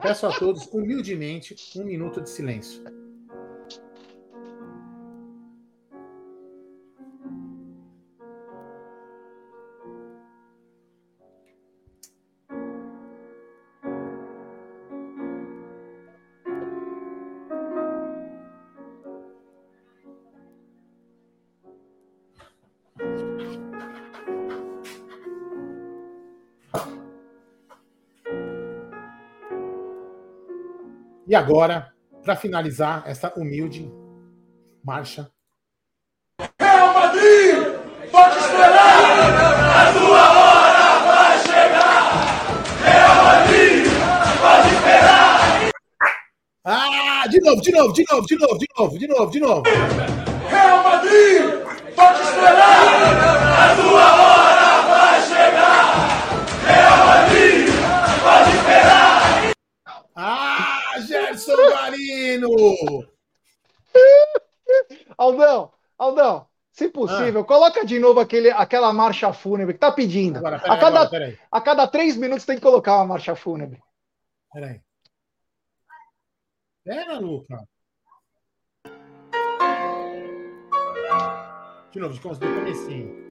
peço a todos, humildemente, um minuto de silêncio. E agora, para finalizar essa humilde marcha. Real Madrid, pode esperar! A tua hora vai chegar! Real Madrid, pode esperar! Ah, de novo, de novo, de novo, de novo, de novo, de novo, de novo. Real Madrid, pode esperar! A tua hora Guarino! Aldão, Aldão, se possível, ah. coloca de novo aquele, aquela marcha fúnebre que tá pedindo. Agora, a, cada, agora, a cada três minutos tem que colocar uma marcha fúnebre. Peraí. Pera, Luca. De novo, de do comecinho.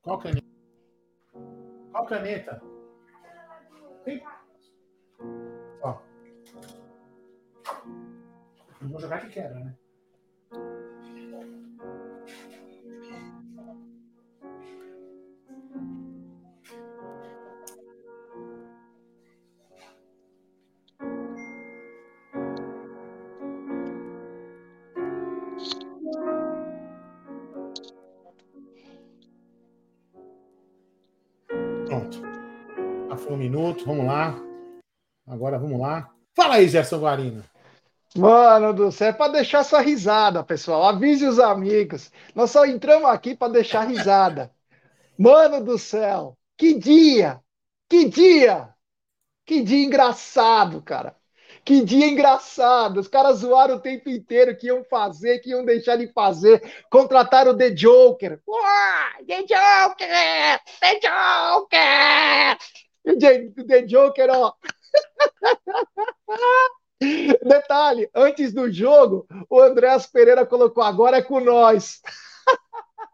Qual caneta? Qual caneta? Tem... Não vou jogar que quebra, né? Pronto. Já foi um minuto, vamos lá. Agora vamos lá. Fala aí, Gerson Guarino. Mano do céu, é para deixar sua risada, pessoal. Avise os amigos. Nós só entramos aqui para deixar risada. Mano do céu, que dia! Que dia! Que dia engraçado, cara. Que dia engraçado. Os caras zoaram o tempo inteiro que iam fazer, que iam deixar de fazer. Contrataram o The Joker. Uau, The Joker! The Joker! O The Joker, ó. Detalhe, antes do jogo, o Andréas Pereira colocou agora é com nós.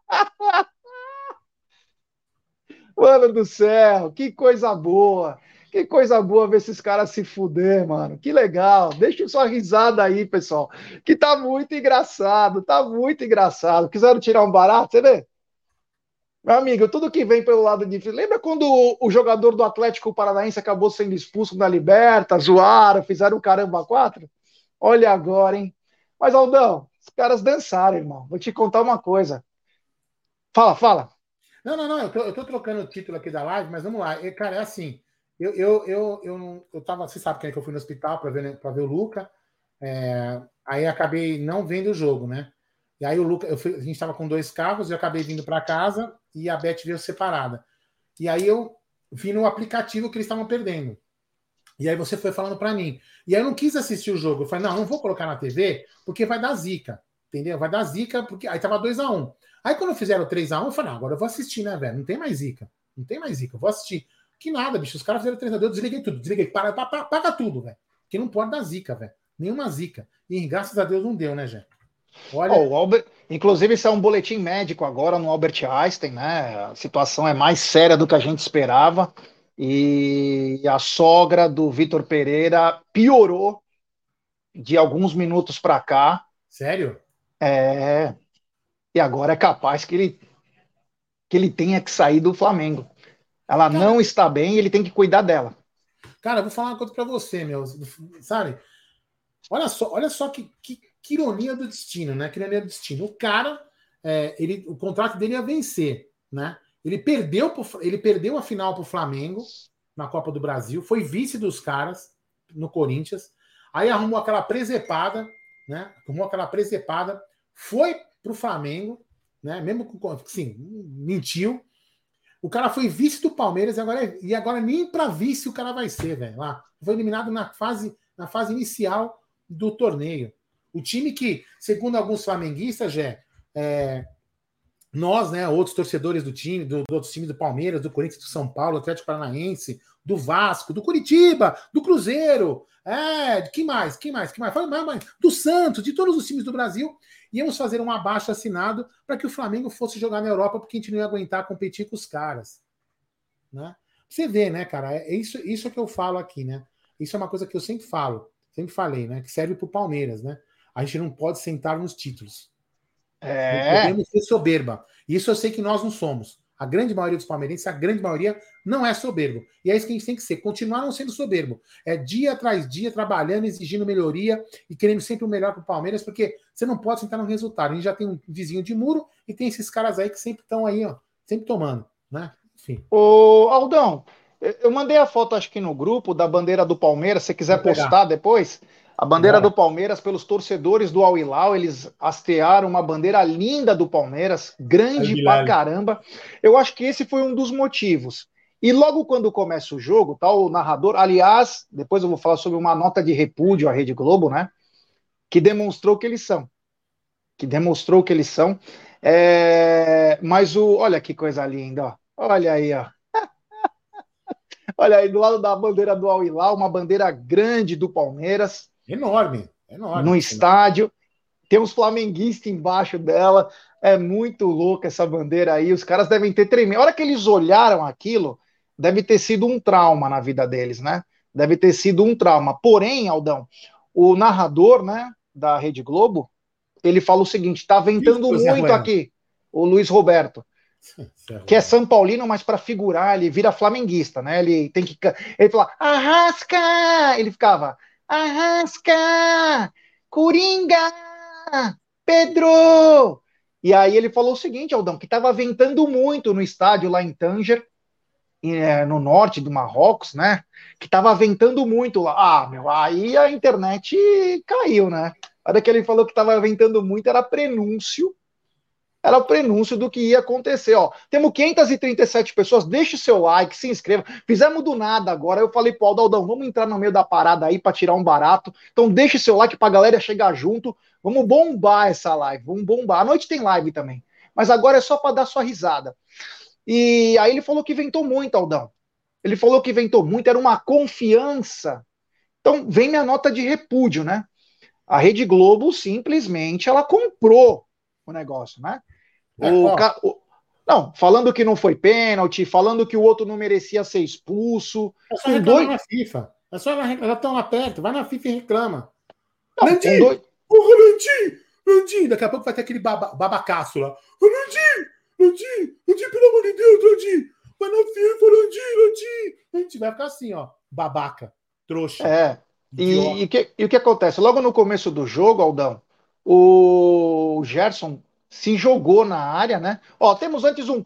Mano do céu, que coisa boa. Que coisa boa ver esses caras se fuder, mano. Que legal. Deixa sua risada aí, pessoal. Que tá muito engraçado, tá muito engraçado. Quiseram tirar um barato, você vê? Meu amigo, tudo que vem pelo lado de. Lembra quando o, jogador do Atlético Paranaense acabou sendo expulso na Liberta, zoaram, fizeram um caramba quatro? Olha agora, hein? Mas, Aldão, os caras dançaram, irmão. Vou te contar uma coisa. Fala, fala. Não, não, não. Eu tô, eu tô trocando o título aqui da live, mas vamos lá. cara, é assim. Eu, eu, eu, eu, eu tava. Você sabe que eu fui no hospital para ver, pra ver o Luca. É, aí acabei não vendo o jogo, né? E aí o Luca, fui, a gente estava com dois carros, eu acabei vindo para casa e a Beth veio separada. E aí eu vi no aplicativo que eles estavam perdendo. E aí você foi falando para mim. E aí eu não quis assistir o jogo. Eu falei, não, não vou colocar na TV, porque vai dar zica. Entendeu? Vai dar zica, porque aí tava 2 a 1 um. Aí quando fizeram 3 a 1 eu falei, não, agora eu vou assistir, né, velho? Não tem mais zica. Não tem mais zica. Eu vou assistir. Que nada, bicho. Os caras fizeram 3 a 2 eu desliguei tudo. Desliguei. Para, para, paga tudo, velho. Que não pode dar zica, velho. Nenhuma zica. E graças a Deus não deu, né, Jé? Olha... Oh, Albert... Inclusive, isso é um boletim médico agora no Albert Einstein, né? A situação é mais séria do que a gente esperava. E a sogra do Vitor Pereira piorou de alguns minutos para cá. Sério? É. E agora é capaz que ele que ele tenha que sair do Flamengo. Ela cara, não está bem, ele tem que cuidar dela. Cara, eu vou falar uma coisa para você, meu, sabe? Olha só, olha só que, que que ironia do destino, né? Que ironia do destino. O cara, é, ele, o contrato dele ia vencer, né? Ele perdeu, ele perdeu a final para o Flamengo na Copa do Brasil, foi vice dos caras no Corinthians, aí arrumou aquela presepada, né? Arrumou aquela presepada, foi para o Flamengo, né? Mesmo com, sim, mentiu. O cara foi vice do Palmeiras e agora, e agora nem para vice o cara vai ser, velho. Lá foi eliminado na fase, na fase inicial do torneio. O time que, segundo alguns flamenguistas, já é, nós, né, outros torcedores do time, do, do outros times do Palmeiras, do Corinthians, do São Paulo, Atlético Paranaense, do Vasco, do Curitiba, do Cruzeiro, é, que mais? Que mais? Que mais? Fala mais, mais. Do Santos, de todos os times do Brasil, íamos fazer um abaixo assinado para que o Flamengo fosse jogar na Europa, porque a gente não ia aguentar competir com os caras. Né? Você vê, né, cara? É isso, isso é que eu falo aqui, né? Isso é uma coisa que eu sempre falo, sempre falei, né? Que serve para o Palmeiras, né? A gente não pode sentar nos títulos. É. Não podemos ser soberba. Isso eu sei que nós não somos. A grande maioria dos palmeirenses, a grande maioria, não é soberbo. E é isso que a gente tem que ser. Continuar não sendo soberbo. É dia atrás dia trabalhando, exigindo melhoria e querendo sempre o melhor para o Palmeiras, porque você não pode sentar no resultado. A gente já tem um vizinho de muro e tem esses caras aí que sempre estão aí, ó, sempre tomando, né? Enfim. Ô, Aldão, eu mandei a foto, acho que no grupo, da bandeira do Palmeiras. Se você quiser postar depois, a bandeira do Palmeiras, pelos torcedores do Al Hilal, eles hastearam uma bandeira linda do Palmeiras, grande pra caramba. Eu acho que esse foi um dos motivos. E logo quando começa o jogo, tá, o narrador, aliás, depois eu vou falar sobre uma nota de repúdio à Rede Globo, né? Que demonstrou que eles são. Que demonstrou que eles são. É... Mas o. Olha que coisa linda, ó. Olha aí, ó. Olha aí, do lado da bandeira do Al Hilal, uma bandeira grande do Palmeiras. Enorme, enorme. No estádio. Tem uns flamenguistas embaixo dela. É muito louca essa bandeira aí. Os caras devem ter tremido. A hora que eles olharam aquilo, deve ter sido um trauma na vida deles, né? Deve ter sido um trauma. Porém, Aldão, o narrador, né, da Rede Globo, ele fala o seguinte: tá ventando Isso, muito aqui, o Luiz Roberto. Que é São Paulino, mas para figurar, ele vira flamenguista, né? Ele tem que. Ele fala, arrasca! Ele ficava, Arrasca! Coringa! Pedro! E aí ele falou o seguinte, Aldão, que estava ventando muito no estádio lá em Tanger, é, no norte do Marrocos, né? Que estava ventando muito lá. Ah, meu, aí a internet caiu, né? A hora que ele falou que estava ventando muito, era prenúncio era o prenúncio do que ia acontecer. Ó, temos 537 pessoas, deixe seu like, se inscreva. Fizemos do nada agora. Eu falei pro Aldão, vamos entrar no meio da parada aí para tirar um barato. Então deixe seu like para a galera chegar junto. Vamos bombar essa live, vamos bombar. À noite tem live também, mas agora é só para dar sua risada. E aí ele falou que ventou muito, Aldão. Ele falou que ventou muito, era uma confiança. Então vem minha nota de repúdio, né? A Rede Globo simplesmente ela comprou o negócio, né? É, o, ca... o... Não, falando que não foi pênalti, falando que o outro não merecia ser expulso. É só reclamar dois... na FIFA. É só já estão lá perto, vai na FIFA e reclama. Não, Landim! Dois... Porra! Daqui a pouco vai ter aquele baba... babacaço lá. Landim! Landim! Landim, pelo amor de Deus, Landim! Vai na FIFA, Landim, Landim! Landim vai ficar assim, ó. Babaca. Trouxa. É. E, e, que, e o que acontece? Logo no começo do jogo, Aldão, o Gerson se jogou na área, né? Ó, temos antes um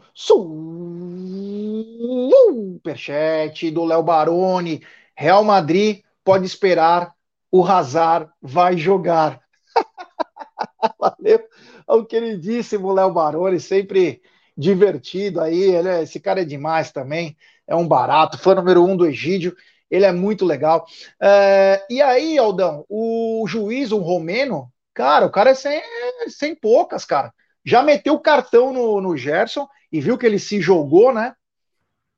superchat do Léo Baroni. Real Madrid pode esperar, o Hazard vai jogar. Valeu ao queridíssimo Léo Baroni, sempre divertido aí. Ele é, esse cara é demais também, é um barato, fã número um do Egídio. Ele é muito legal. É, e aí, Aldão, o juiz, o romeno, cara, o cara é sem, sem poucas, cara já meteu o cartão no, no Gerson e viu que ele se jogou, né?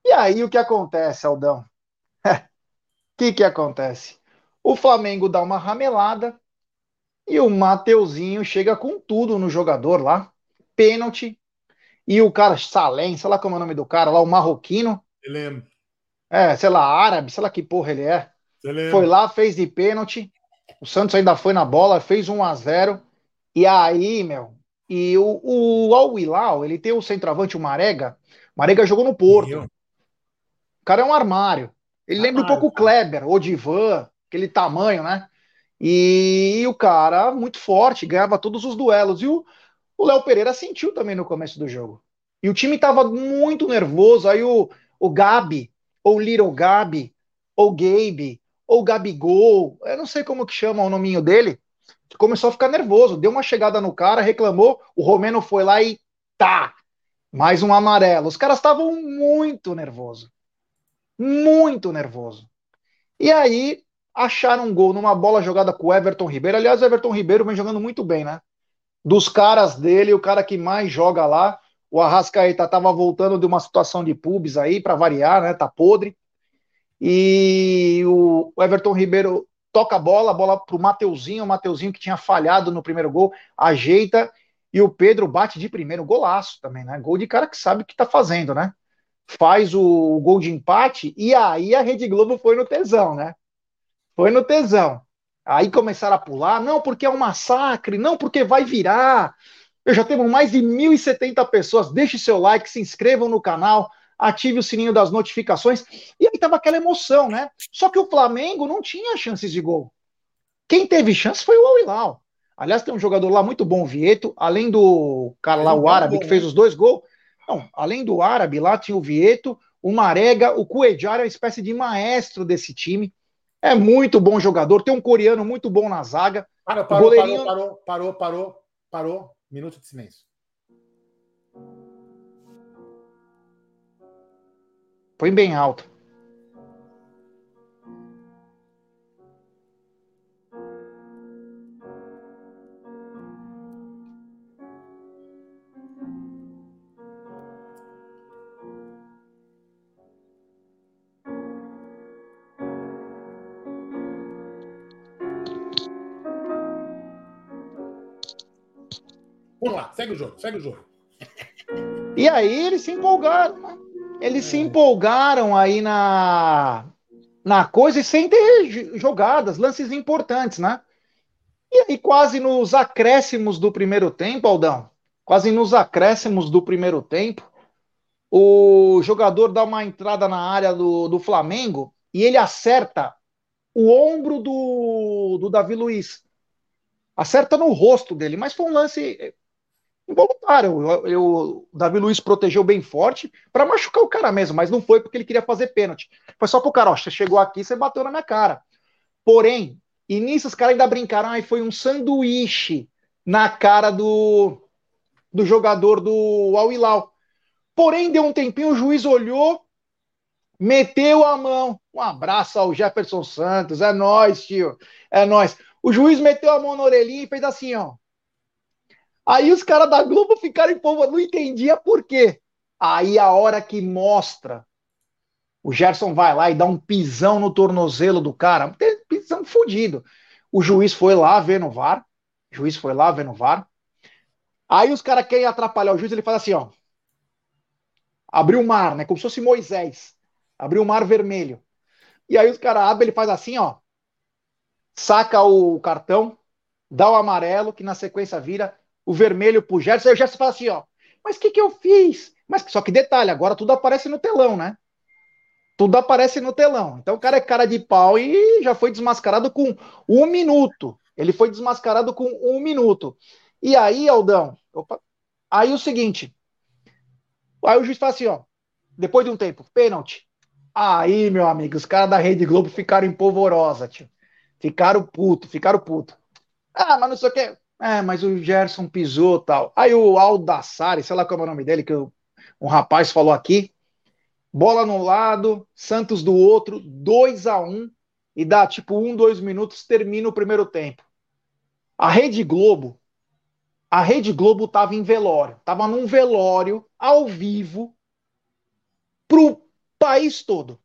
E aí o que acontece, Aldão? O que, que acontece? O Flamengo dá uma ramelada e o Mateuzinho chega com tudo no jogador lá. Pênalti. E o cara, Salem, sei lá como é o nome do cara lá, o marroquino. Eu lembro. É, sei lá, árabe, sei lá que porra ele é. Foi lá, fez de pênalti. O Santos ainda foi na bola, fez 1 a 0 E aí, meu, e o, o Al Hilal, ele tem o centroavante, o Marega. Marega jogou no Porto. O cara é um armário. Ele armário, lembra um pouco o Kleber, o Divan, aquele tamanho, né? E, e, o cara, muito forte, ganhava todos os duelos. E o Léo Pereira sentiu também no começo do jogo. E o time tava muito nervoso. Aí o, o Gabi, ou Little Gabi, ou Gabe, ou Gabigol, eu não sei como que chama o nominho dele, começou a ficar nervoso, deu uma chegada no cara, reclamou, o Romeno foi lá e tá, mais um amarelo. Os caras estavam muito nervoso, muito nervoso. E aí acharam um gol numa bola jogada com o Everton Ribeiro. Aliás, o Everton Ribeiro vem jogando muito bem, né? Dos caras dele, o cara que mais joga lá, O Arrascaeta estava voltando de uma situação de pubs aí, para variar, né? Tá podre. E o Everton Ribeiro toca a bola, a bola pro Mateuzinho, o Mateuzinho que tinha falhado no primeiro gol, ajeita e o Pedro bate de primeiro, golaço também, né? Gol de cara que sabe o que tá fazendo, né? Faz o gol de empate e aí a Rede Globo foi no tesão, né? Foi no tesão. Aí começaram a pular, não porque é um massacre, não porque vai virar. Eu já temos mais de 1.070 pessoas. Deixe seu like, se inscrevam no canal, ative o sininho das notificações. E aí tava aquela emoção, né? Só que o Flamengo não tinha chances de gol. Quem teve chance foi o Al-Hilal. Aliás, tem um jogador lá muito bom, Vieto, além do cara lá, o árabe, que fez os dois gols. Não, além do árabe, lá tinha o Vieto, o Marega, o Cuejar é uma espécie de maestro desse time. É muito bom jogador, tem um coreano muito bom na zaga. Parou, parou, goleirinho... parou, parou, parou, parou, parou. Minuto de silêncio. Põe bem alto. Vamos lá, segue o jogo, segue o jogo. E aí eles se empolgaram? Eles se empolgaram aí na, na coisa e sem ter jogadas, lances importantes, né? E aí, quase nos acréscimos do primeiro tempo, Aldão, quase nos acréscimos do primeiro tempo, o jogador dá uma entrada na área do, do Flamengo e ele acerta o ombro do, do Davi Luiz. Acerta no rosto dele, mas foi um lance involuntário. Eu, eu, o Davi Luiz protegeu bem forte para machucar o cara mesmo, mas não foi porque ele queria fazer pênalti. Foi só pro cara, ó, você chegou aqui, você bateu na minha cara. Porém, e nisso os caras ainda brincaram, aí foi um sanduíche na cara do, do jogador do Al Hilal. Porém, deu um tempinho, o juiz olhou, meteu a mão. Um abraço ao Jefferson Santos, é nós, tio, é nós. O juiz meteu a mão na orelhinha e fez assim, ó. Aí os caras da Globo ficaram em povo, não entendia por quê. Aí a hora que mostra, o Gerson vai lá e dá um pisão no tornozelo do cara, pisão fodido. O juiz foi lá ver no VAR, o juiz foi lá ver no VAR. Aí os caras querem atrapalhar o juiz, ele faz assim, ó. Abriu o mar, né? Como se fosse Moisés. Abriu o mar vermelho. E aí os caras abrem, ele faz assim, ó. Saca o cartão, dá o amarelo, que na sequência vira o vermelho pro Gerson, aí o Gerson fala assim, ó, mas o que que eu fiz? Mas só que detalhe, agora tudo aparece no telão, né? Tudo aparece no telão. Então o cara é cara de pau e já foi desmascarado com um minuto. Ele foi desmascarado com um minuto. E aí, Aldão, opa, aí o seguinte, aí o juiz fala assim, ó, depois de um tempo, pênalti. Aí, meu amigo, os caras da Rede Globo ficaram em polvorosa, tio. Ficaram puto, ficaram puto. Ah, mas não sei o que. É, mas o Gerson pisou tal. Aí o Aldassari, sei lá qual é o nome dele, que eu, um rapaz falou aqui. Bola no lado, Santos do outro, 2 a 1 um, e dá tipo um, dois minutos, termina o primeiro tempo. A Rede Globo, a Rede Globo tava em velório, tava num velório ao vivo pro país todo.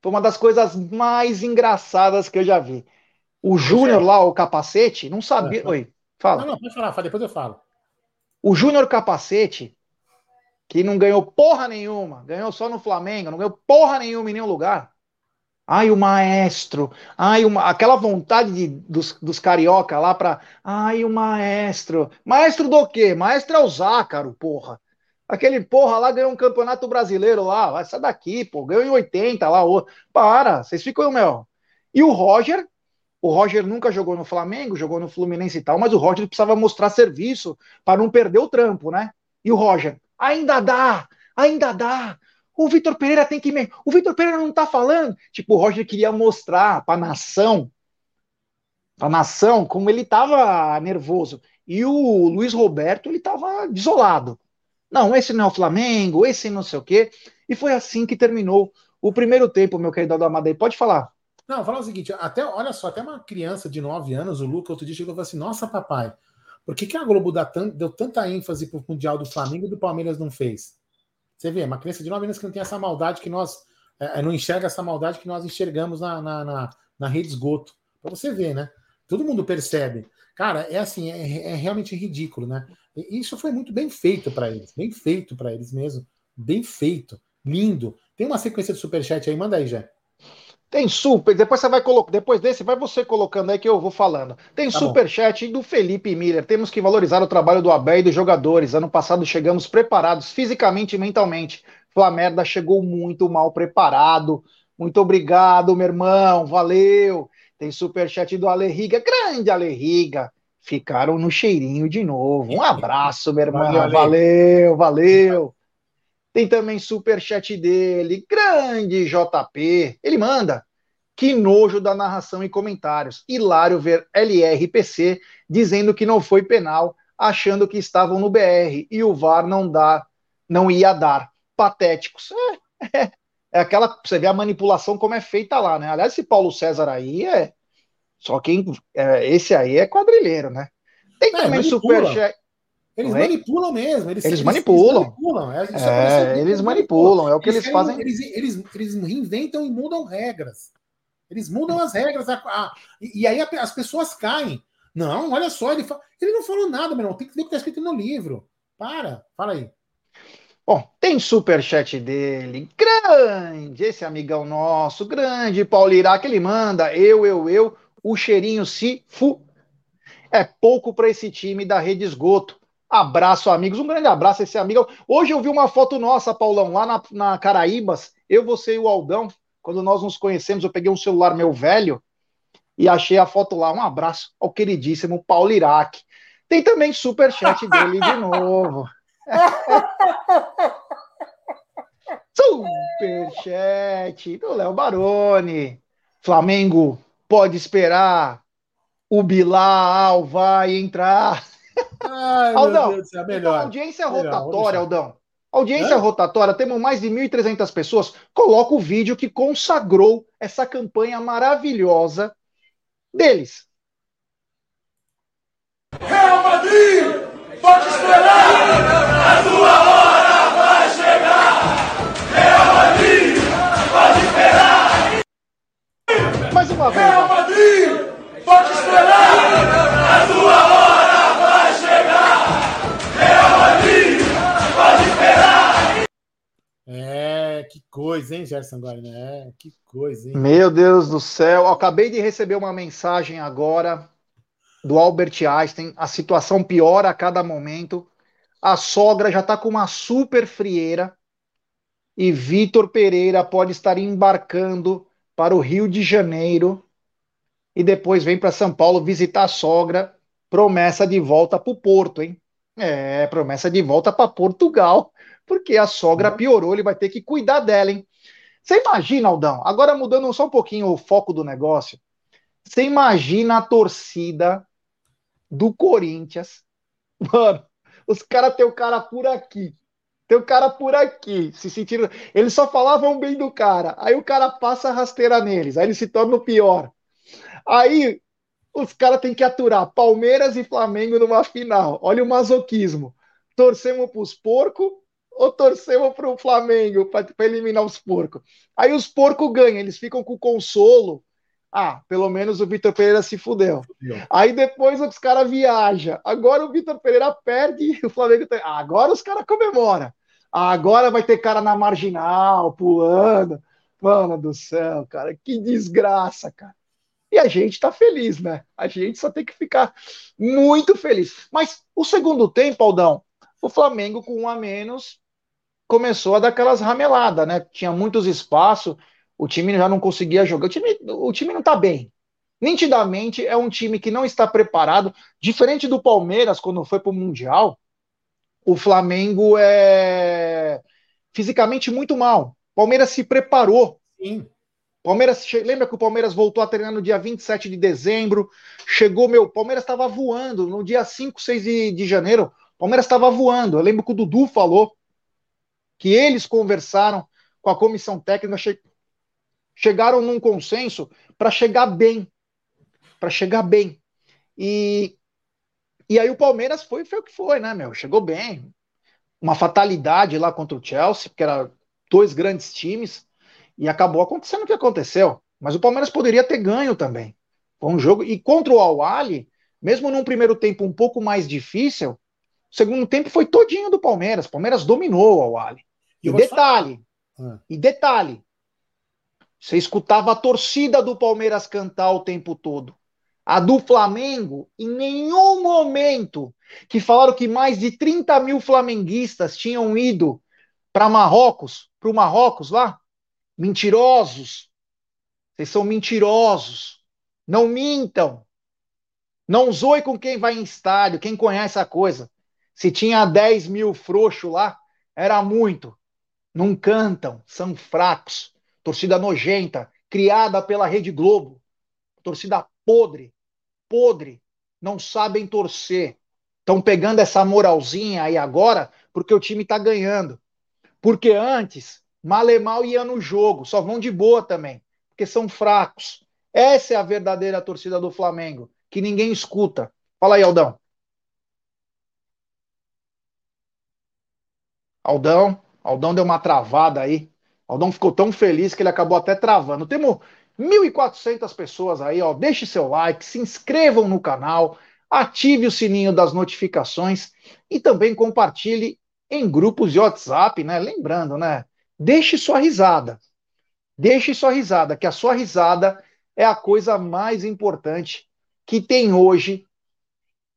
Foi uma das coisas mais engraçadas que eu já vi. O Júnior lá, o capacete, não sabia. É, Oi. Fala. Não, não, pode falar, depois eu falo. O Júnior Capacete, que não ganhou porra nenhuma, ganhou só no Flamengo, não ganhou porra nenhuma em nenhum lugar. Ai, o maestro. Ai, uma, aquela vontade de, dos, dos carioca lá pra. Ai, o maestro. Maestro do quê? Maestro é o Zácaro, porra. Aquele porra lá ganhou um campeonato brasileiro lá. Vai sair daqui, pô. Ganhou em 80 lá. Para, vocês ficam, meu. E o Roger, o Roger nunca jogou no Flamengo, jogou no Fluminense e tal, mas o Roger precisava mostrar serviço para não perder o trampo, né? E o Roger, ainda dá, ainda dá. O Vitor Pereira tem que. O Vitor Pereira não tá falando. Tipo, o Roger queria mostrar para a nação, a nação, como ele tava nervoso. E o Luiz Roberto, ele tava desolado. Não, esse não é o Flamengo, esse não sei o quê. E foi assim que terminou o primeiro tempo, meu querido Amadei. Pode falar. Não, falar o seguinte, até, olha só, até uma criança de 9 anos, o Luca, outro dia chegou e falou assim, nossa, papai, Por que, que a Globo deu tanta ênfase para o Mundial do Flamengo e do Palmeiras não fez? Você vê, uma criança de 9 anos que não tem essa maldade que nós. É, não enxerga essa maldade que nós enxergamos na, na, na, na rede esgoto. Para você ver, né? Todo mundo percebe. Cara, é assim, é, é realmente ridículo, né? E isso foi muito bem feito para eles, bem feito para eles mesmo, bem feito, lindo. Tem uma sequência de superchat aí, manda aí, já. Tem super, depois você vai colocar, depois desse vai você colocando aí que eu vou falando. Tem tá superchat do Felipe Miller. Temos que valorizar o trabalho do Abel e dos jogadores. Ano passado chegamos preparados fisicamente e mentalmente. Flamerda chegou muito mal preparado. Muito obrigado, meu irmão. Valeu. Tem superchat do Alerriga, grande Alerriga. Ficaram no cheirinho de novo. Um abraço, meu irmão. Valeu, valeu. valeu. Tem também superchat dele, grande JP. Ele manda. Que nojo da narração e comentários. Hilário ver LRPC dizendo que não foi penal, achando que estavam no BR e o VAR não dá, não ia dar. Patéticos. É, é, é aquela. Você vê a manipulação como é feita lá, né? Aliás, esse Paulo César aí é. Só quem. É, esse aí é quadrilheiro, né? Tem é, também superchat. Eles Oi? manipulam mesmo. Eles, eles, manipulam. Eles manipulam. É, é eles manipulam. É o que eles, eles fazem. Eles, eles, eles reinventam e mudam regras. Eles mudam as regras. A, a, e, e, aí as pessoas caem. Não, olha só, ele, fala, ele não falou nada, meu irmão. Tem que ver o que está escrito no livro. Para, fala aí. Bom, tem superchat dele, grande, esse amigão nosso, grande, Paulo Iraque, ele manda, eu, eu, eu, o cheirinho se fu. É pouco para esse time da Rede Esgoto. Abraço, amigos. Um grande abraço a esse amigo. Hoje eu vi uma foto nossa, Paulão, lá na, na Caraíbas. Eu, você e o Aldão. Quando nós nos conhecemos, eu peguei um celular meu velho e achei a foto lá. Um abraço ao queridíssimo Paulo Iraque. Tem também superchat dele de novo. superchat do Léo Baroni. Flamengo pode esperar. O Bilal vai entrar. Ai, Aldão, Deus, é melhor. Então, audiência melhor, rotatória, Aldão. Audiência rotatória, temos mais de 1.300 pessoas. Coloca o vídeo que consagrou essa campanha maravilhosa deles. Real Madrid, pode esperar, a sua hora vai chegar. Real Madrid, pode esperar. Mais uma vez. Real Madrid, pode esperar, a sua hora coisa, hein, Gerson Guarino? É, que coisa, hein? Meu Deus do céu. Acabei de receber uma mensagem agora do Albert Einstein. A situação piora a cada momento. A sogra já está com uma super frieira. E Vitor Pereira pode estar embarcando para o Rio de Janeiro. E depois vem para São Paulo visitar a sogra. Promessa de volta para o Porto, hein? É, promessa de volta para Portugal porque a sogra piorou, ele vai ter que cuidar dela, hein? Você imagina, Aldão, agora mudando só um pouquinho o foco do negócio, você imagina a torcida do Corinthians, mano, os caras têm o cara por aqui, tem o cara por aqui, se sentindo. Eles só falavam bem do cara. Aí o cara passa a rasteira neles, aí ele se torna o pior. Aí os caras têm que aturar Palmeiras e Flamengo numa final. Olha o masoquismo. Torcemos pros porcos ou torcemos para o Flamengo para eliminar os porcos? Aí os porcos ganham, eles ficam com consolo. Ah, pelo menos o Vitor Pereira se fudeu. Aí depois os caras viajam. Agora o Vitor Pereira perde e o Flamengo tem. Ah, agora os caras comemoram. Ah, agora vai ter cara na marginal, pulando. Mano do céu, cara, que desgraça, cara. E a gente tá feliz, né? A gente só tem que ficar muito feliz. Mas o segundo tempo, Aldão, o Flamengo com um a menos começou a dar aquelas rameladas, né? Tinha muitos espaços, o time já não conseguia jogar. O time, o time não tá bem. Nitidamente é um time que não está preparado, diferente do Palmeiras quando foi para o Mundial. O Flamengo é fisicamente muito mal. Palmeiras se preparou. Sim. Palmeiras, lembra que o Palmeiras voltou a treinar no dia 27 de dezembro? Chegou, meu, Palmeiras estava voando no dia 5, 6 de, de janeiro. Palmeiras estava voando. Eu lembro que o Dudu falou que eles conversaram com a comissão técnica, che chegaram num consenso para chegar bem. Para chegar bem. E, E aí o Palmeiras foi, foi o que foi, né, meu? Chegou bem. Uma fatalidade lá contra o Chelsea, porque era dois grandes times, e acabou acontecendo o que aconteceu. Mas o Palmeiras poderia ter ganho também. Foi um jogo. E contra o Al-Ali, mesmo num primeiro tempo um pouco mais difícil, o segundo tempo foi todinho do Palmeiras. O Palmeiras dominou o Al-Ali. E detalhe, ah. e detalhe, você escutava a torcida do Palmeiras cantar o tempo todo. A do Flamengo, em nenhum momento, que falaram que mais de 30 mil flamenguistas tinham ido para Marrocos, para o Marrocos lá. Mentirosos. Vocês são mentirosos. Não mintam. Não zoe com quem vai em estádio, quem conhece a coisa. Se tinha 10 mil frouxos lá, era muito. Não cantam, são fracos. Torcida nojenta, criada pela Rede Globo. Torcida podre podre, não sabem torcer. Estão pegando essa moralzinha aí agora porque o time está ganhando. Porque antes, mal e mal ia no jogo, só vão de boa também, porque são fracos. Essa é a verdadeira torcida do Flamengo, que ninguém escuta. Fala aí, Aldão. Aldão, Aldão deu uma travada aí. Aldão ficou tão feliz que ele acabou até travando. Temos 1.400 pessoas aí, ó. Deixe seu like, se inscrevam no canal, ative o sininho das notificações e também compartilhe em grupos de WhatsApp, né? Lembrando, né? Deixe sua risada. Deixe sua risada, que a sua risada é a coisa mais importante que tem hoje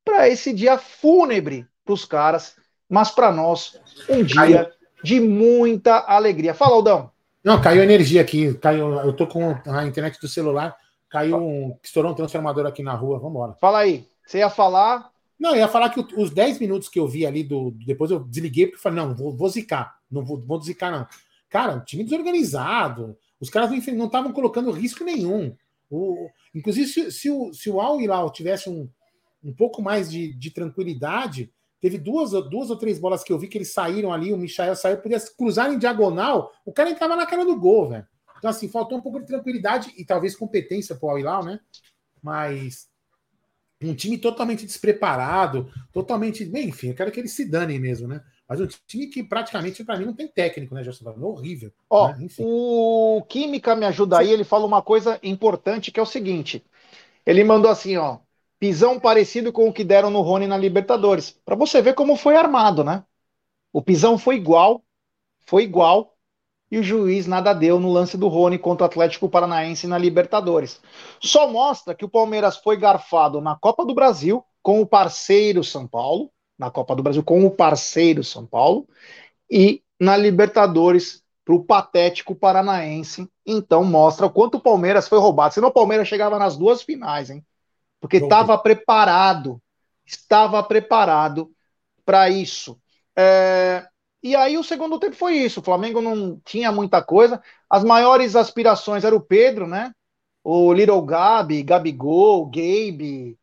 para esse dia fúnebre para os caras, mas para nós um dia de muita alegria. Fala, Aldão. Não, caiu energia aqui. Caiu, eu tô com a internet do celular. Caiu um. Estourou um transformador aqui na rua. Vambora. Fala aí. Você ia falar. Não, eu ia falar que os 10 minutos que eu vi ali do. Depois eu desliguei porque falei, não, vou, vou zicar. Não vou, vou zicar, não. Cara, time desorganizado. Os caras não estavam colocando risco nenhum. O, inclusive, se, se, o, se o Al Hilal tivesse um, um pouco mais de, de tranquilidade, Teve duas, duas ou três bolas que eu vi que eles saíram ali, o Michael saiu, podia cruzar em diagonal, o cara entrava na cara do gol, velho. Então, assim, faltou um pouco de tranquilidade e talvez competência pro Al-Hilal, né? Mas um time totalmente despreparado, totalmente. Bem, enfim, eu quero que eles se danem mesmo, né? Mas um time que praticamente, para mim, não tem técnico, né, José? É horrível. Ó, né? o Química me ajuda aí, ele fala uma coisa importante que é o seguinte. Ele mandou assim, ó pisão parecido com o que deram no Rony na Libertadores. Para você ver como foi armado, né? O pisão foi igual, foi igual, e o juiz nada deu no lance do Rony contra o Atlético Paranaense na Libertadores. Só mostra que o Palmeiras foi garfado na Copa do Brasil com o parceiro São Paulo, na Copa do Brasil com o parceiro São Paulo, e na Libertadores para o patético paranaense. Então mostra o quanto o Palmeiras foi roubado. Senão o Palmeiras chegava nas duas finais, hein? Porque estava preparado, estava preparado para isso. É, e aí o segundo tempo foi isso. O Flamengo não tinha muita coisa. As maiores aspirações eram o Pedro, né? O Little Gabi, Gabigol, Gabe,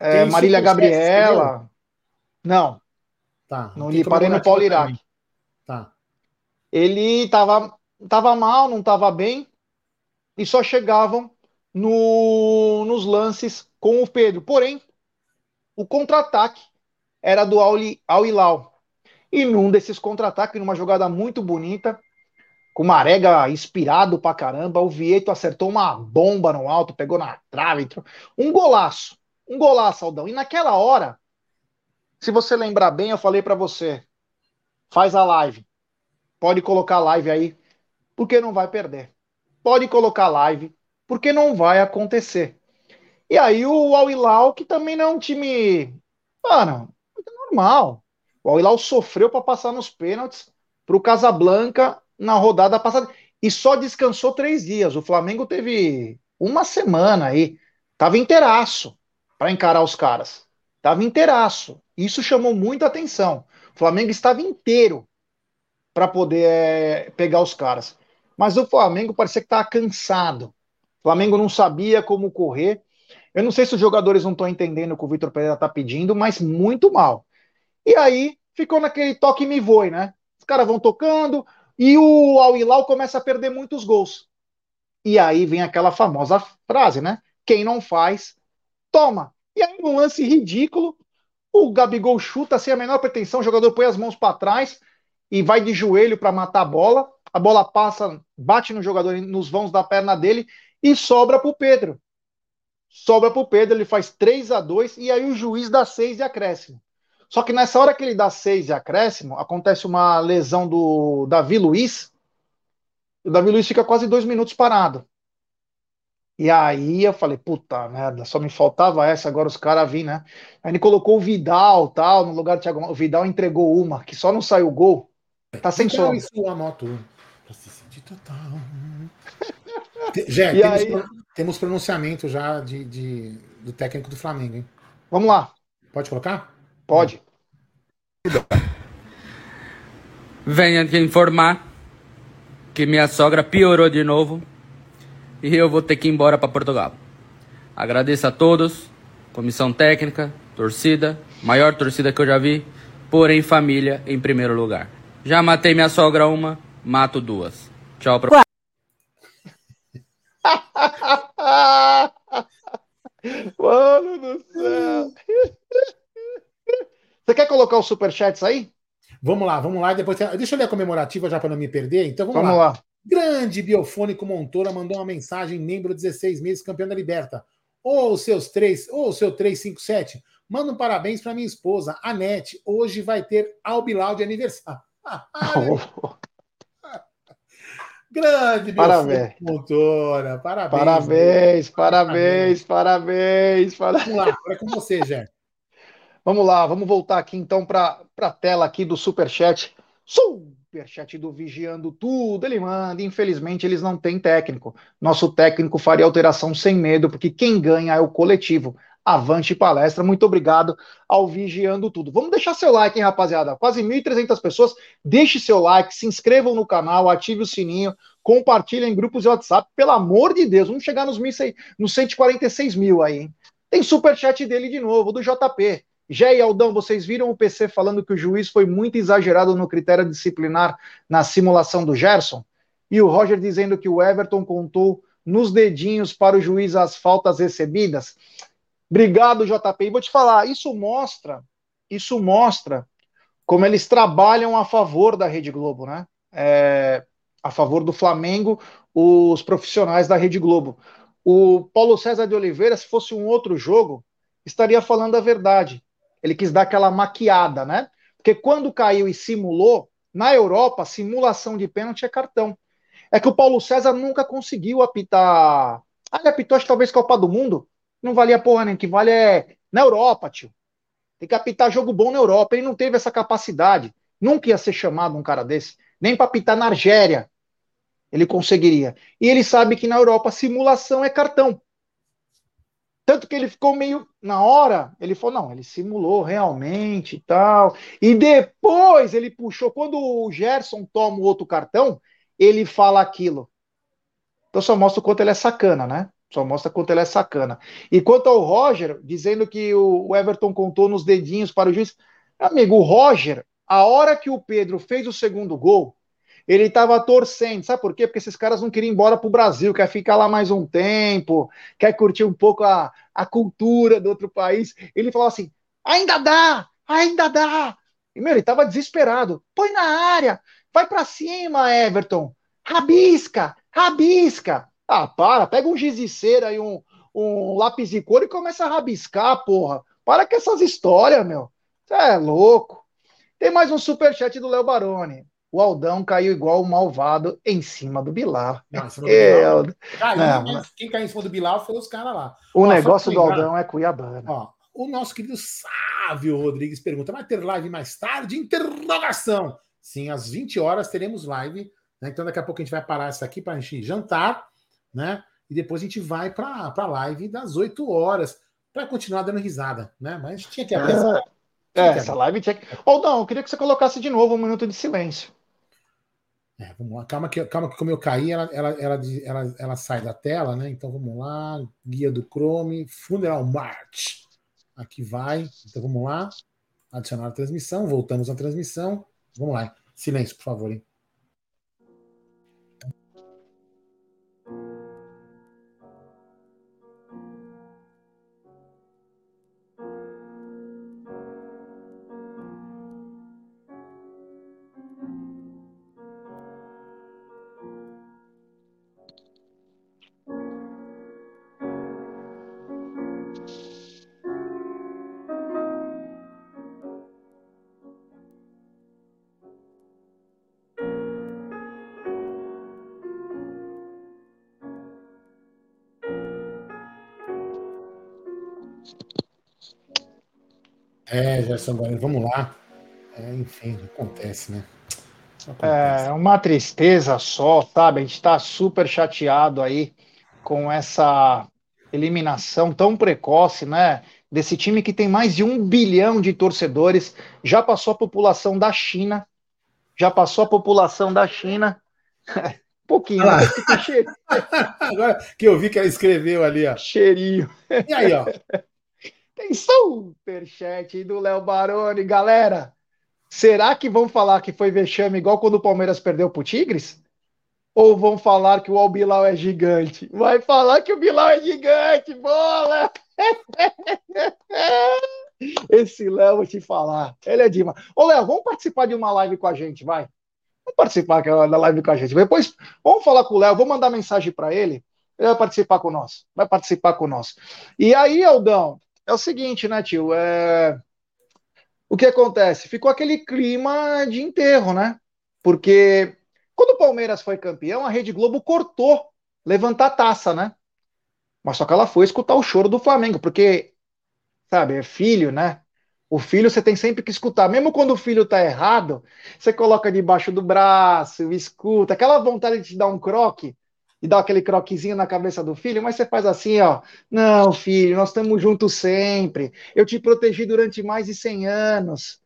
é, Marília Gabriela. Não. Tá. Não lhe parei no Paulo Iraque. Tá. Ele estava tava mal, não estava bem, e só chegavam no, nos lances com o Pedro. Porém, o contra-ataque era do Al Hilal. E num desses contra-ataques, numa jogada muito bonita, com uma arega inspirado pra caramba, o Vieto acertou uma bomba no alto, pegou na trave, entrou. um golaço, um golaço, Aldão. E naquela hora, se você lembrar bem, eu falei para você, faz a live, pode colocar a live aí, porque não vai perder. Pode colocar a live, porque não vai acontecer. E aí o Al Hilal, que também não é um time, mano, normal. O Al Hilal sofreu para passar nos pênaltis para o Casablanca na rodada passada e só descansou três dias. O Flamengo teve uma semana aí, tava inteiraço para encarar os caras, tava inteiraço. Isso chamou muita atenção. O Flamengo estava inteiro para poder é, pegar os caras, mas o Flamengo parecia que estava cansado. O Flamengo não sabia como correr. Eu não sei se os jogadores não estão entendendo o que o Vitor Pereira está pedindo, mas muito mal. E aí ficou naquele toque me voe, né? Os caras vão tocando e o Al Hilal começa a perder muitos gols. E aí vem aquela famosa frase, né? Quem não faz, toma. E aí, num lance ridículo, O Gabigol chuta sem a menor pretensão, o jogador põe as mãos para trás e vai de joelho para matar a bola. A bola passa, bate no jogador, nos vãos da perna dele e sobra para o Pedro. Sobra para o Pedro, ele faz 3 a 2 e aí o juiz dá 6 de acréscimo. Só que nessa hora que ele dá 6 de acréscimo, acontece uma lesão do Davi Luiz. O Davi Luiz fica quase dois minutos parado. E aí eu falei, puta merda, só me faltava essa, agora os caras vêm, né? Aí ele colocou o Vidal, tal, no lugar do Thiago. O Vidal entregou uma, que só não saiu o gol. Tá sem som. a moto pra se sentir total. Já, temos, aí... temos pronunciamento já de, de, do técnico do Flamengo, hein? Vamos lá. Pode colocar? Pode. Venha te informar que minha sogra piorou de novo e eu vou ter que ir embora para Portugal. Agradeço a todos, comissão técnica, torcida, maior torcida que eu já vi, porém família em primeiro lugar. Já matei minha sogra uma, mato duas. Tchau pra Mano do céu. Você quer colocar os superchats aí? Vamos lá, vamos lá. Depois, deixa eu ler a comemorativa já para não me perder. Então vamos, vamos lá. lá. Grande Biofônico Montoura mandou uma mensagem, membro 16 meses, campeão da Liberta. Ou seus três, ou seu 357. Manda um parabéns para minha esposa, a Nete. Hoje vai ter Albilau de aniversário. Grande parabéns. Montoura. Parabéns. Parabéns, parabéns, parabéns, parabéns. Vamos lá, agora é com você, Jé. Vamos lá, vamos voltar aqui então para a tela aqui do Superchat. Superchat do Vigiando Tudo, ele manda. Infelizmente, eles não têm técnico. Nosso técnico faria alteração sem medo, porque quem ganha é o coletivo. Avante palestra. Muito obrigado ao Vigiando Tudo. Vamos deixar seu like, hein, rapaziada? Quase 1.300 pessoas. Deixe seu like, se inscrevam no canal, ative o sininho, compartilhem em grupos de WhatsApp. Pelo amor de Deus, vamos chegar nos, nos 146 mil aí, hein? Tem superchat dele de novo, do JP. Jé e Aldão, vocês viram o PC falando que o juiz foi muito exagerado no critério disciplinar na simulação do Gerson? E o Roger dizendo que o Everton contou nos dedinhos para o juiz as faltas recebidas? Obrigado, JP. E vou te falar, isso mostra, isso mostra como eles trabalham a favor da Rede Globo, né? É, a favor do Flamengo, os profissionais da Rede Globo. O Paulo César de Oliveira, se fosse um outro jogo, estaria falando a verdade. Ele quis dar aquela maquiada, né? Porque quando caiu e simulou, na Europa, simulação de pênalti é cartão. É que o Paulo César nunca conseguiu apitar. Ah, ele apitou, acho talvez Copa do Mundo. Não valia porra nem. que vale é na Europa, tio. Tem que apitar jogo bom na Europa. Ele não teve essa capacidade. Nunca ia ser chamado um cara desse. Nem para apitar na Argélia. Ele conseguiria. E ele sabe que na Europa simulação é cartão. Tanto que ele ficou meio. Na hora, ele falou: não, ele simulou realmente e tal. E depois ele puxou. Quando o Gerson toma o outro cartão, ele fala aquilo. Então só mostra o quanto ele é sacana, né? Só mostra quanto ele é sacana. E quanto ao Roger, dizendo que o Everton contou nos dedinhos para o juiz. Amigo, o Roger, a hora que o Pedro fez o segundo gol, ele estava torcendo, sabe por quê? Porque esses caras não queriam ir embora para o Brasil, quer ficar lá mais um tempo, quer curtir um pouco a, a cultura do outro país. Ele falou assim: ainda dá, ainda dá. E, meu, ele estava desesperado. Põe na área, vai para cima, Everton. Rabisca, rabisca. Ah, para, pega um giz de cera e um, um lápis de cor e começa a rabiscar, porra. Para com essas histórias, meu. Você é louco. Tem mais um superchat do Léo Baroni o Aldão caiu igual o malvado em cima do Bilar. Não, cima do Bilal. Cara, não, quem caiu em cima do Bilar foi os caras lá. O ó, negócio do Aldão é Cuiabana. Ó, o nosso querido Sávio Rodrigues pergunta: vai ter live mais tarde? Interrogação. Sim, às 20 horas teremos live. Né? Então, daqui a pouco a gente vai parar isso aqui para a gente jantar, né? E depois a gente vai para a live das 8 horas para continuar dando risada, né? Mas tinha que abrir. É, é essa live tinha que. Aldão, eu queria que você colocasse de novo um minuto de silêncio. É, vamos lá. Calma que, calma que como eu caí, ela, ela, ela, ela, ela sai da tela, né? Então vamos lá. Guia do Chrome, Funeral March. Aqui vai. Então vamos lá. Adicionar a transmissão. Voltamos à transmissão. Vamos lá. Silêncio, por favor, hein? É, Gerson Guarani, vamos lá. É, enfim, acontece, né? Acontece. É uma tristeza só, sabe? A gente está super chateado aí com essa eliminação tão precoce, né? Desse time que tem mais de um bilhão de torcedores, já passou a população da China, já passou a população da China. um pouquinho, ah, né? Agora que eu vi que ela escreveu ali, ó. Cheirinho. E aí, ó. Tem superchat do Léo Baroni. Galera, será que vão falar que foi vexame igual quando o Palmeiras perdeu pro Tigres? Ou vão falar que o Albilau é gigante? Vai falar que o Bilal é gigante, bola! Esse Léo, vou te falar, ele é Dima. Ô, Léo, vamos participar de uma live com a gente, vai. Vamos participar da live com a gente. Depois, vamos falar com o Léo, vou mandar mensagem para ele. Ele vai participar com nós. Vai participar com nós. E aí, Aldão, é o seguinte, né, tio? É... O que acontece? Ficou aquele clima de enterro, né? Porque quando o Palmeiras foi campeão, a Rede Globo cortou levantar a taça, né? Mas só que ela foi escutar o choro do Flamengo, porque, sabe, é filho, né? O filho você tem sempre que escutar. Mesmo quando o filho tá errado, você coloca debaixo do braço, escuta. Aquela vontade de te dar um croque e dar aquele croquezinho na cabeça do filho, mas você faz assim, ó. Não, filho, nós estamos juntos sempre. Eu te protegi durante mais de 100 anos.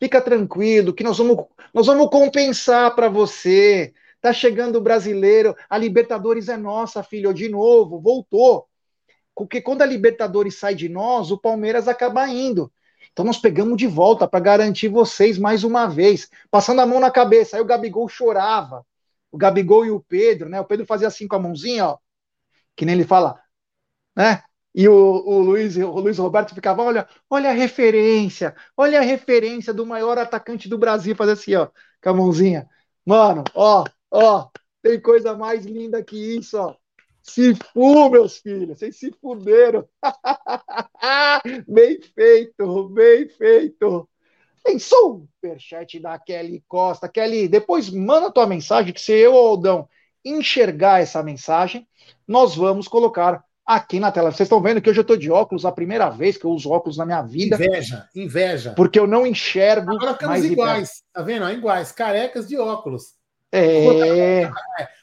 Fica tranquilo, que nós vamos, nós vamos compensar para você. Tá chegando o brasileiro, a Libertadores é nossa, filho, de novo, voltou. Porque quando a Libertadores sai de nós, o Palmeiras acaba indo. Então nós pegamos de volta para garantir vocês mais uma vez, passando a mão na cabeça. Aí o Gabigol chorava. O Gabigol e o Pedro, né? O Pedro fazia assim com a mãozinha, ó, que nem ele fala, né? E o, o, Luiz, o Luiz Roberto ficava, olha, olha a referência, olha a referência do maior atacante do Brasil, fazer assim, ó, com a mãozinha. Mano, ó, ó, tem coisa mais linda que isso, ó. Se fu, meus filhos, vocês se fuderam. bem feito, bem feito. Tem superchat da Kelly Costa. Kelly, depois manda tua mensagem, que se eu, Aldão, enxergar essa mensagem, nós vamos colocar aqui na tela. Vocês estão vendo que hoje eu estou de óculos, a primeira vez que eu uso óculos na minha vida. Inveja, inveja. Porque eu não enxergo. Agora ficamos iguais, tá vendo? Iguais, carecas de óculos. É.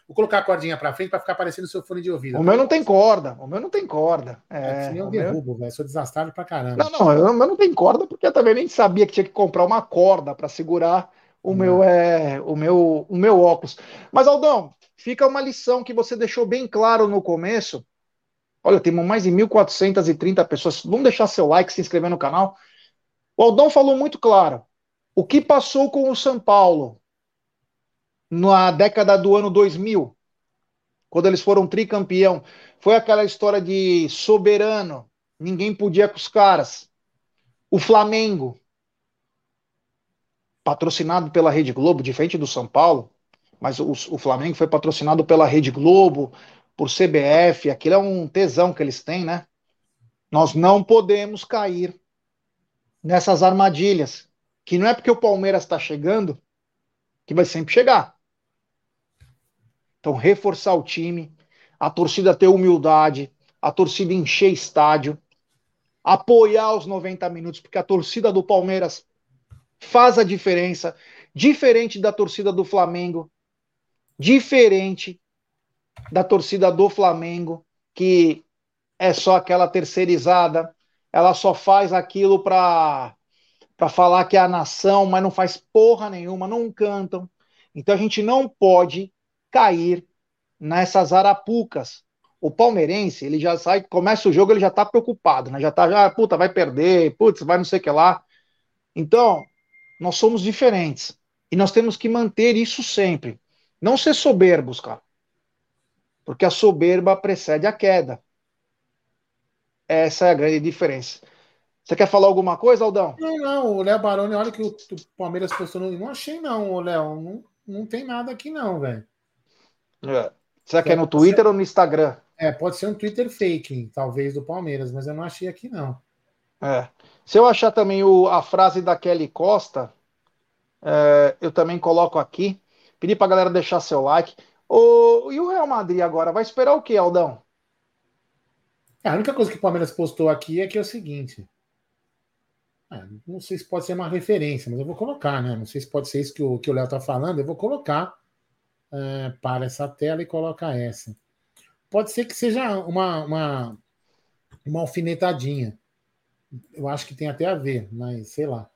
Vou colocar a cordinha para frente para ficar parecendo o seu fone de ouvido. O meu não tem corda. O meu não tem corda. É, é eu derrubo, meu... velho. Sou desastrado pra caramba. Não, não, o meu não tem corda porque eu também nem sabia que tinha que comprar uma corda para segurar o meu é o meu o meu óculos. Mas Aldão, fica uma lição que você deixou bem claro no começo Olha, temos mais de 1.430 pessoas. Vamos deixar seu like, se inscrever no canal. O Aldão falou muito claro. O que passou com o São Paulo na década do ano 2000, quando eles foram tricampeão, foi aquela história de soberano, ninguém podia com os caras. O Flamengo, patrocinado pela Rede Globo, diferente do São Paulo, mas o, o Flamengo foi patrocinado pela Rede Globo, por CBF, aquilo é um tesão que eles têm, né? Nós não podemos cair nessas armadilhas, que não é porque o Palmeiras está chegando que vai sempre chegar. Então, reforçar o time, a torcida ter humildade, a torcida encher estádio, apoiar os 90 minutos, porque a torcida do Palmeiras faz a diferença, diferente da torcida do Flamengo, diferente da torcida do Flamengo, que é só aquela terceirizada, ela só faz aquilo para para falar que é a nação, mas não faz porra nenhuma, não cantam. Então a gente não pode cair nessas arapucas. O palmeirense, ele já sai, começa o jogo, ele já tá preocupado, né? Já tá, já, puta, vai perder, putz, vai não sei o que lá. Então, nós somos diferentes. E nós temos que manter isso sempre. Não ser soberbos, cara porque a soberba precede a queda. Essa é a grande diferença. Você quer falar alguma coisa, Aldão? Não, não. O Léo Baroni, olha que o, Palmeiras postou no. Não achei, não, Léo. Não, não tem nada aqui, não, velho. É. Será que é no Twitter ser... ou no Instagram? É, pode ser um Twitter fake, talvez, do Palmeiras, mas eu não achei aqui, não. É. Se eu achar também o, a frase da Kelly Costa, é, eu também coloco aqui. Pedir pra galera deixar seu like. O, e o Real Madrid agora? Vai esperar o que, Aldão? A única coisa que o Palmeiras postou aqui é que é o seguinte. não sei se pode ser uma referência, mas eu vou colocar, né? Não sei se pode ser isso que o que o Léo está falando. Eu vou colocar é, para essa tela e colocar essa. Pode ser que seja uma, uma, uma alfinetadinha. Eu acho que tem até a ver, mas sei lá.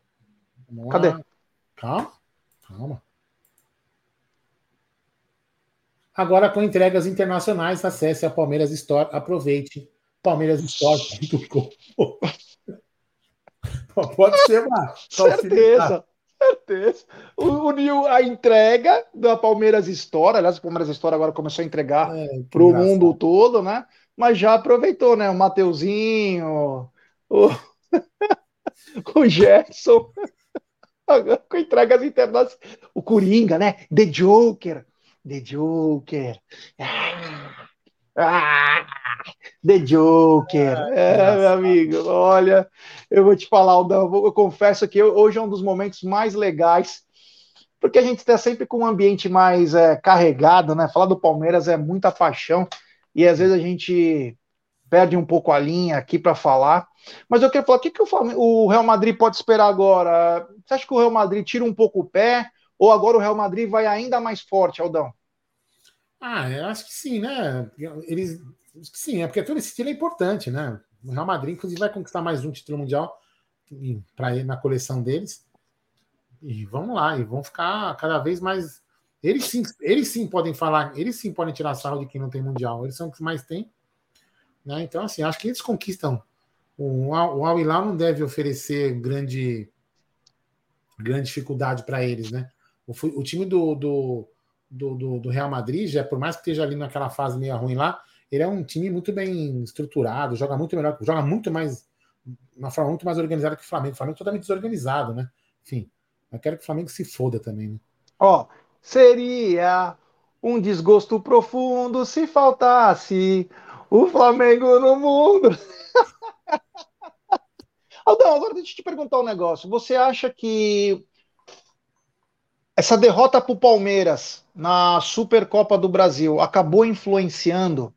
Vamos Cadê? Lá. Calma, calma. Agora com entregas internacionais, acesse a Palmeiras Store, aproveite palmeirasstore.com. Pode ser uma. Certeza. Certeza. O, a entrega da Palmeiras Store, aliás, a Palmeiras Store agora começou a entregar é, para o mundo todo, né? Mas já aproveitou, né? O Mateuzinho, o, o Gerson, com entregas internacionais. O Coringa, né? The Joker. The Joker. Ah, ah, The Joker. Ah, é, meu amigo, olha, eu vou te falar, Aldão, eu confesso que hoje é um dos momentos mais legais, porque a gente está sempre com um ambiente mais é, carregado, né? Falar do Palmeiras é muita paixão, e às vezes a gente perde um pouco a linha aqui para falar. Mas eu quero falar, o que, que o Real Madrid pode esperar agora? Você acha que o Real Madrid tira um pouco o pé? Ou agora o Real Madrid vai ainda mais forte, Aldão? Ah, eu acho que sim, né? Eles, sim, é porque todo esse título é importante, né? O Real Madrid, inclusive, vai conquistar mais um título mundial para ir na coleção deles. E vamos lá, e vão ficar cada vez mais. Eles sim, eles sim podem falar, eles sim podem tirar sarro de quem não tem mundial. Eles são os que mais têm. Né? Então, assim, acho que eles conquistam. O, Al Hilal não deve oferecer grande, grande dificuldade para eles, né? O, o time do, do do, do, do, Real Madrid, já por mais que esteja ali naquela fase meio ruim lá, ele é um time muito bem estruturado, joga muito melhor, joga muito mais, uma forma muito mais organizada que o Flamengo. O Flamengo é totalmente desorganizado, né? Enfim, eu quero que o Flamengo se foda também, né? Ó, seria um desgosto profundo se faltasse o Flamengo no mundo. Aldão, agora deixa eu te perguntar um negócio. Você acha que essa derrota para o Palmeiras na Supercopa do Brasil acabou influenciando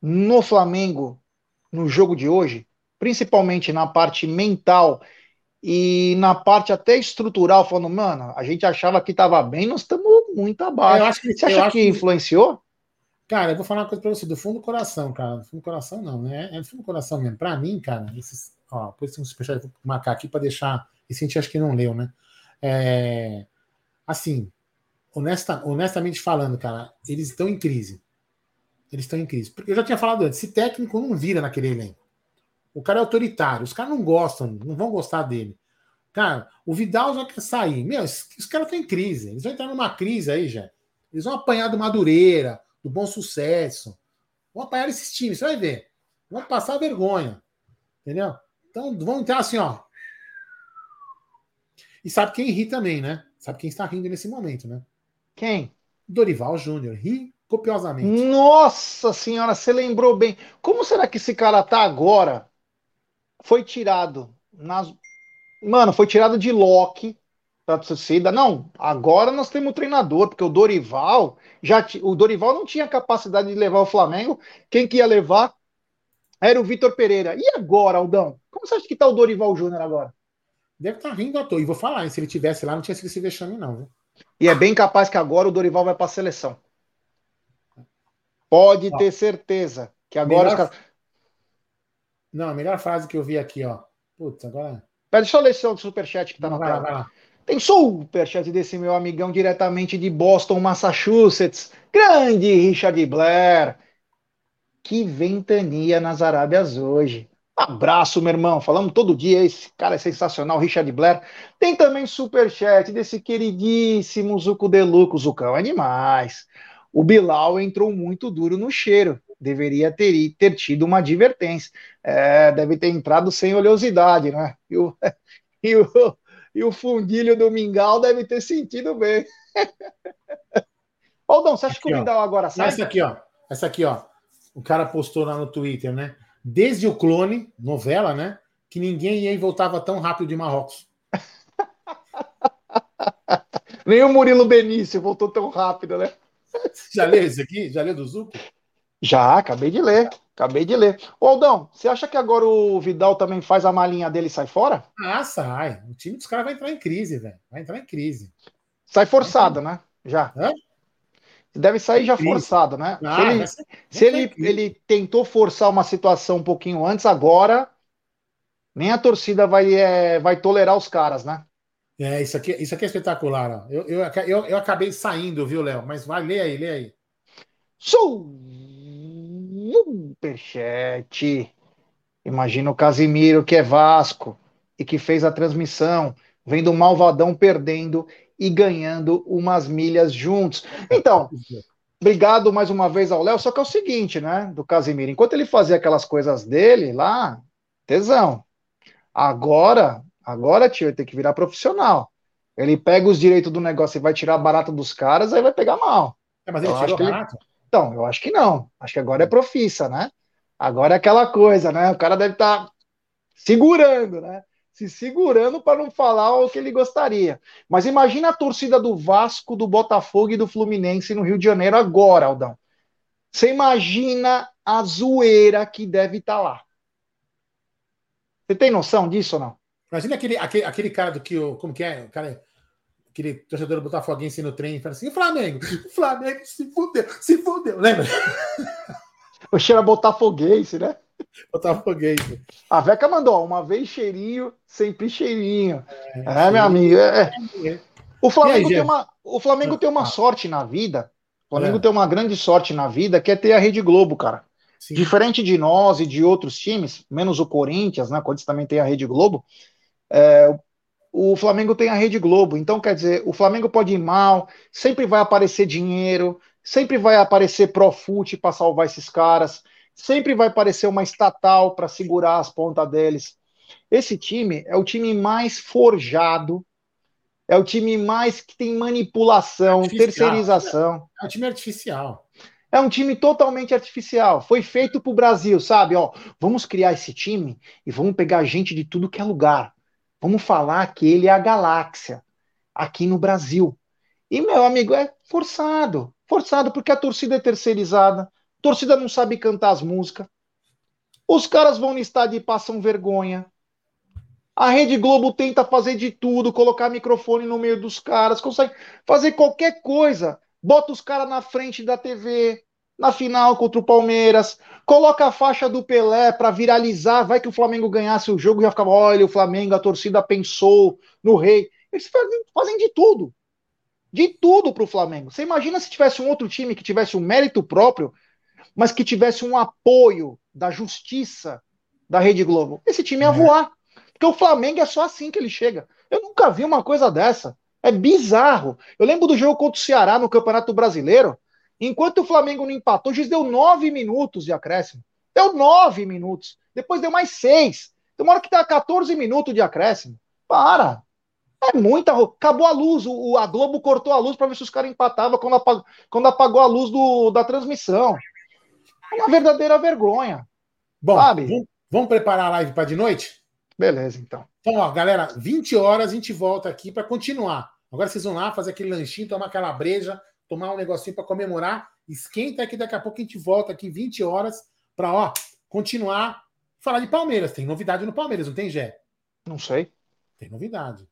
no Flamengo no jogo de hoje, principalmente na parte mental e na parte até estrutural, falando, mano, a gente achava que estava bem, nós estamos muito abaixo. Que, você acha que, que influenciou? Cara, eu vou falar uma coisa para você, do fundo do coração, cara. Do fundo do coração, não, né? É do fundo do coração mesmo. Para mim, cara, esses. Ó, depois tem um superchat, vou marcar aqui para deixar. Esse a gente acho que não leu, né? É, assim, honesta, honestamente falando, cara, eles estão em crise. Eles estão em crise. Porque eu já tinha falado antes, esse técnico não vira naquele elenco. O cara é autoritário, os caras não gostam, não vão gostar dele. Cara, o Vidal já quer sair. Meu, os, os caras estão em crise. Eles vão entrar numa crise aí, já. Eles vão apanhar do Madureira, do Bom Sucesso. Vão apanhar esses times, você vai ver. Vão passar vergonha. Entendeu? Então vão entrar assim, ó. E sabe quem ri também, né? Sabe quem está rindo nesse momento, né? Quem? Dorival Júnior. Ri copiosamente. Nossa senhora, você lembrou bem. Como será que esse cara tá agora? Foi tirado nas... Mano, foi tirado de Loki pra torcida. Não, agora nós temos um treinador, porque o Dorival já t... o Dorival não tinha capacidade de levar o Flamengo. Quem que ia levar era o Vitor Pereira. E agora, Aldão? Como você acha que tá o Dorival Júnior agora? Deve estar tá rindo à toa. E vou falar, se ele tivesse lá, não tinha sido esse vexame, não. Viu? E é bem capaz que agora o Dorival vai para a seleção. Pode ó, ter certeza que agora melhor... os Não, a melhor frase que eu vi aqui, ó. Putz, agora. Pera, deixa eu ler o superchat que tá na tela. Vai lá. Tem superchat desse meu amigão diretamente de Boston, Massachusetts. Grande Richard Blair. Que ventania nas Arábias hoje. Abraço, meu irmão. Falamos todo dia. Esse cara é sensacional, Richard Blair. Tem também superchat desse queridíssimo Zuco Deluco. Zucão é demais. O Bilal entrou muito duro no cheiro. Deveria ter, ter tido uma advertência. É, deve ter entrado sem oleosidade, né? E o, e o, e o fundilho do Mingau deve ter sentido bem. Aldão, você acha aqui, que o Vidal agora sai? Essa aqui, ó. Essa aqui, ó. O cara postou lá no Twitter, né? Desde o clone, novela, né? Que ninguém ia e voltava tão rápido de Marrocos. Nem o Murilo Benício voltou tão rápido, né? Já leu esse aqui? Já leu do Zuco? Já, acabei de ler. Acabei de ler. Ô, Aldão, você acha que agora o Vidal também faz a malinha dele e sai fora? Ah, sai. O time dos caras vai entrar em crise, velho. Vai entrar em crise. Sai forçado, né? Já. Hã? Deve sair já forçado, né? Ah, se ele, se ele, ele tentou forçar uma situação um pouquinho antes, agora nem a torcida vai, é, vai tolerar os caras, né? É, isso aqui, isso aqui é espetacular. Ó. Eu, eu, eu, eu acabei saindo, viu, Léo? Mas vai, lê aí, lê aí. Superchat. Imagina o Casimiro, que é Vasco e que fez a transmissão, vendo o Malvadão perdendo e ganhando umas milhas juntos. Então, obrigado mais uma vez ao Léo. Só que é o seguinte, né, do Casimiro, enquanto ele fazia aquelas coisas dele lá, tesão. Agora, agora, tio, ele tem que virar profissional. Ele pega os direitos do negócio e vai tirar barato dos caras, aí vai pegar mal. É, mas ele Eu acho tirou que ele- barato? Então, eu acho que não. Acho que agora é profissa, né? Agora é aquela coisa, né? O cara deve estar segurando, né? Se segurando para não falar o que ele gostaria. Mas imagina a torcida do Vasco, do Botafogo e do Fluminense no Rio de Janeiro agora, Aldão. Você imagina a zoeira que deve estar lá. Você tem noção disso ou não? Imagina aquele, aquele, aquele cara do que o. Como que é? O cara, aquele torcedor botafoguense no trem fala assim: o Flamengo, o Flamengo se fudeu, se fudeu. Lembra? O cheiro a botafoguense, né? Botafoguense. A Veca mandou, uma vez cheirinho, sempre cheirinho. É, meu amigo. é- é. O Flamengo, aí, tem uma, o Flamengo tem uma Ah. sorte na vida. O Flamengo É. tem uma grande sorte na vida, que é ter a Rede Globo, cara. Sim. Diferente de nós e de outros times, menos o Corinthians, né? Quando também tem a Rede Globo. é, o Flamengo tem a Rede Globo. Então, quer dizer, o Flamengo pode ir mal, sempre vai aparecer dinheiro, sempre vai aparecer Profute para salvar esses caras, sempre vai aparecer uma estatal para segurar as pontas deles. Esse time é o time mais forjado, é o time mais que tem manipulação, Artificial. terceirização. É um time artificial. É um time totalmente artificial. Foi feito pro Brasil, sabe? Ó, vamos criar esse time e vamos pegar gente de tudo que é lugar. Vamos falar que ele é a galáxia aqui no Brasil. E, meu amigo, é forçado. Forçado porque a torcida é terceirizada. Torcida não sabe cantar as músicas. Os caras vão no estádio e passam vergonha. A Rede Globo tenta fazer de tudo, colocar microfone no meio dos caras, consegue fazer qualquer coisa. Bota os caras na frente da TV, na final contra o Palmeiras, coloca a faixa do Pelé para viralizar, vai que o Flamengo ganhasse o jogo, já ficava, olha, o Flamengo, a torcida pensou no rei. Eles fazem de tudo. De tudo pro Flamengo. Você imagina se tivesse um outro time que tivesse um mérito próprio, mas que tivesse um apoio da justiça da Rede Globo. Esse time ia É. voar. Porque o Flamengo é só assim que ele chega. Eu nunca vi uma coisa dessa. É bizarro. Eu lembro do jogo contra o Ceará no Campeonato Brasileiro. Enquanto o Flamengo não empatou, o juiz deu nove minutos de acréscimo. Deu nove minutos. Depois deu mais seis. Tem uma hora que dá 14 minutos de acréscimo. Para. É muita. ro- Acabou a luz. O, o- a Globo cortou a luz para ver se os caras empatavam quando, apag- quando apagou a luz do, da transmissão. É uma verdadeira vergonha. Bom, Sabe? vamos, vamos preparar a live para de noite? Beleza, então. Então, ó, galera, 20 horas a gente volta aqui para continuar. Agora vocês vão lá fazer aquele lanchinho, tomar aquela breja, tomar um negocinho para comemorar. Esquenta que daqui a pouco a gente volta aqui 20 horas para, ó, continuar falar de Palmeiras. Tem novidade no Palmeiras, não tem, Gé? Não sei. Tem novidade.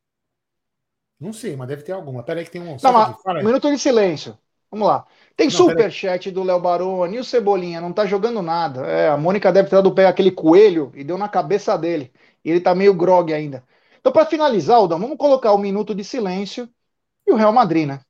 Não sei, mas deve ter alguma. Pera aí que tem um. Não, mas, aí. minuto de silêncio. Vamos lá. Tem Não, superchat do Léo Baroni e o Cebolinha, não tá jogando nada. É, a Mônica deve ter dado pé aquele coelho e deu na cabeça dele. E ele tá meio grog ainda. Então, para finalizar, Aldão, vamos colocar o minuto de silêncio e o Real Madrid, né?